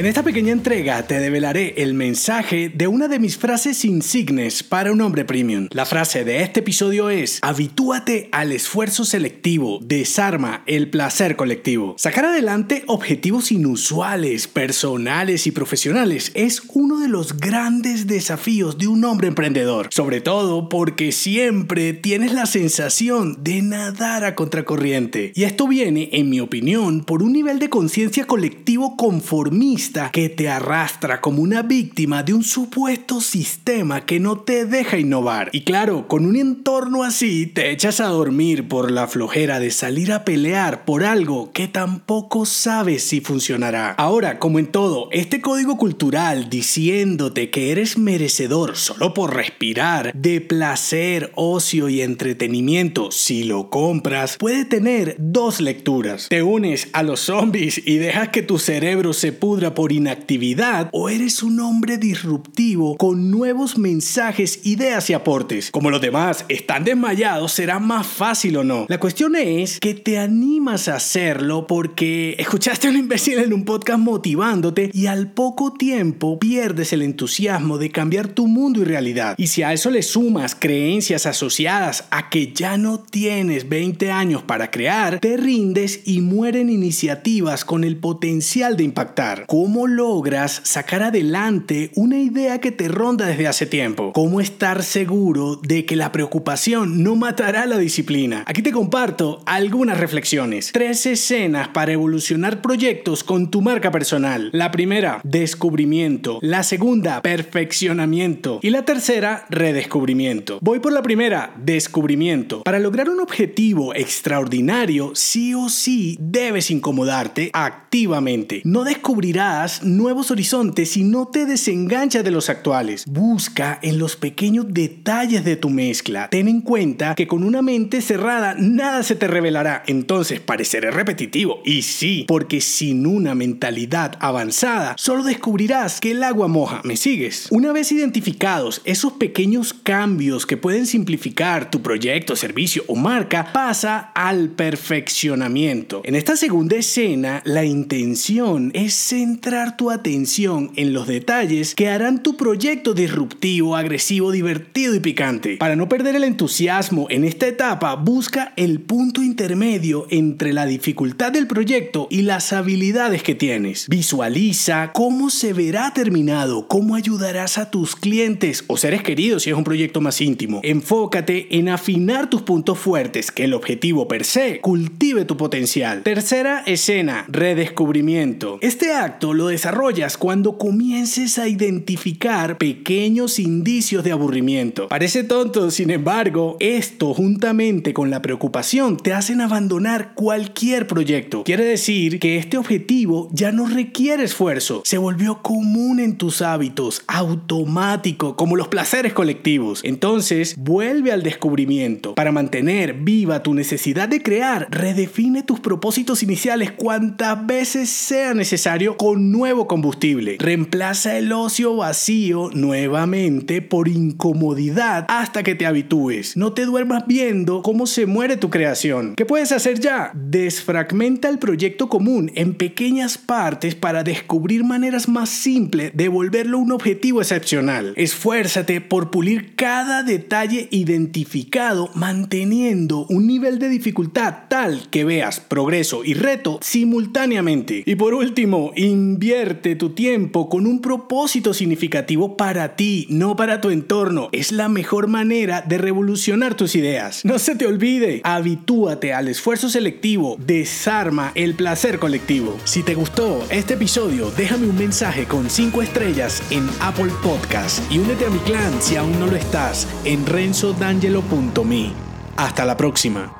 En esta pequeña entrega te develaré el mensaje de una de mis frases insignes para un hombre premium. La frase de este episodio es, habitúate al esfuerzo selectivo, desarma el placer colectivo. Sacar adelante objetivos inusuales, personales y profesionales es uno de los grandes desafíos de un hombre emprendedor, sobre todo porque siempre tienes la sensación de nadar a contracorriente. Y esto viene, en mi opinión, por un nivel de conciencia colectivo conformista que te arrastra como una víctima de un supuesto sistema que no te deja innovar. Y claro, con un entorno así te echas a dormir por la flojera de salir a pelear por algo que tampoco sabes si funcionará. Ahora, como en todo, este código cultural diciéndote que eres merecedor solo por respirar de placer, ocio y entretenimiento si lo compras, puede tener dos lecturas. Te unes a los zombies y dejas que tu cerebro se pudra por inactividad o eres un hombre disruptivo con nuevos mensajes, ideas y aportes. Como los demás están desmayados, será más fácil o no. La cuestión es que te animas a hacerlo porque escuchaste a un imbécil en un podcast motivándote y al poco tiempo pierdes el entusiasmo de cambiar tu mundo y realidad. Y si a eso le sumas creencias asociadas a que ya no tienes 20 años para crear, te rindes y mueren iniciativas con el potencial de impactar. ¿Cómo logras sacar adelante una idea que te ronda desde hace tiempo? ¿Cómo estar seguro de que la preocupación no matará la disciplina? Aquí te comparto algunas reflexiones. Tres escenas para evolucionar proyectos con tu marca personal. La primera, descubrimiento. La segunda, perfeccionamiento. Y la tercera, redescubrimiento. Voy por la primera, descubrimiento. Para lograr un objetivo extraordinario, sí o sí debes incomodarte activamente. No descubrirás nuevos horizontes y no te desenganchas de los actuales. Busca en los pequeños detalles de tu mezcla. Ten en cuenta que con una mente cerrada nada se te revelará. Entonces pareceré repetitivo. Y sí, porque sin una mentalidad avanzada solo descubrirás que el agua moja. ¿Me sigues? Una vez identificados esos pequeños cambios que pueden simplificar tu proyecto, servicio o marca, pasa al perfeccionamiento. En esta segunda escena, la intención es centrar centrar tu atención en los detalles que harán tu proyecto disruptivo, agresivo, divertido y picante. Para no perder el entusiasmo en esta etapa, busca el punto intermedio entre la dificultad del proyecto y las habilidades que tienes. Visualiza cómo se verá terminado, cómo ayudarás a tus clientes o seres queridos si es un proyecto más íntimo. Enfócate en afinar tus puntos fuertes, que el objetivo per se cultive tu potencial. Tercera escena, redescubrimiento. Este acto lo desarrollas cuando comiences a identificar pequeños indicios de aburrimiento. Parece tonto, sin embargo, esto juntamente con la preocupación te hacen abandonar cualquier proyecto. Quiere decir que este objetivo ya no requiere esfuerzo, se volvió común en tus hábitos, automático, como los placeres colectivos. Entonces, vuelve al descubrimiento. Para mantener viva tu necesidad de crear, redefine tus propósitos iniciales cuantas veces sea necesario con nuevo combustible. Reemplaza el ocio vacío nuevamente por incomodidad hasta que te habitúes. No te duermas viendo cómo se muere tu creación. ¿Qué puedes hacer ya? Desfragmenta el proyecto común en pequeñas partes para descubrir maneras más simples de volverlo un objetivo excepcional. Esfuérzate por pulir cada detalle identificado manteniendo un nivel de dificultad tal que veas progreso y reto simultáneamente. Y por último, Invierte tu tiempo con un propósito significativo para ti, no para tu entorno. Es la mejor manera de revolucionar tus ideas. No se te olvide, habitúate al esfuerzo selectivo, desarma el placer colectivo. Si te gustó este episodio, déjame un mensaje con 5 estrellas en Apple Podcast y únete a mi clan si aún no lo estás en renzodangelo.me. Hasta la próxima.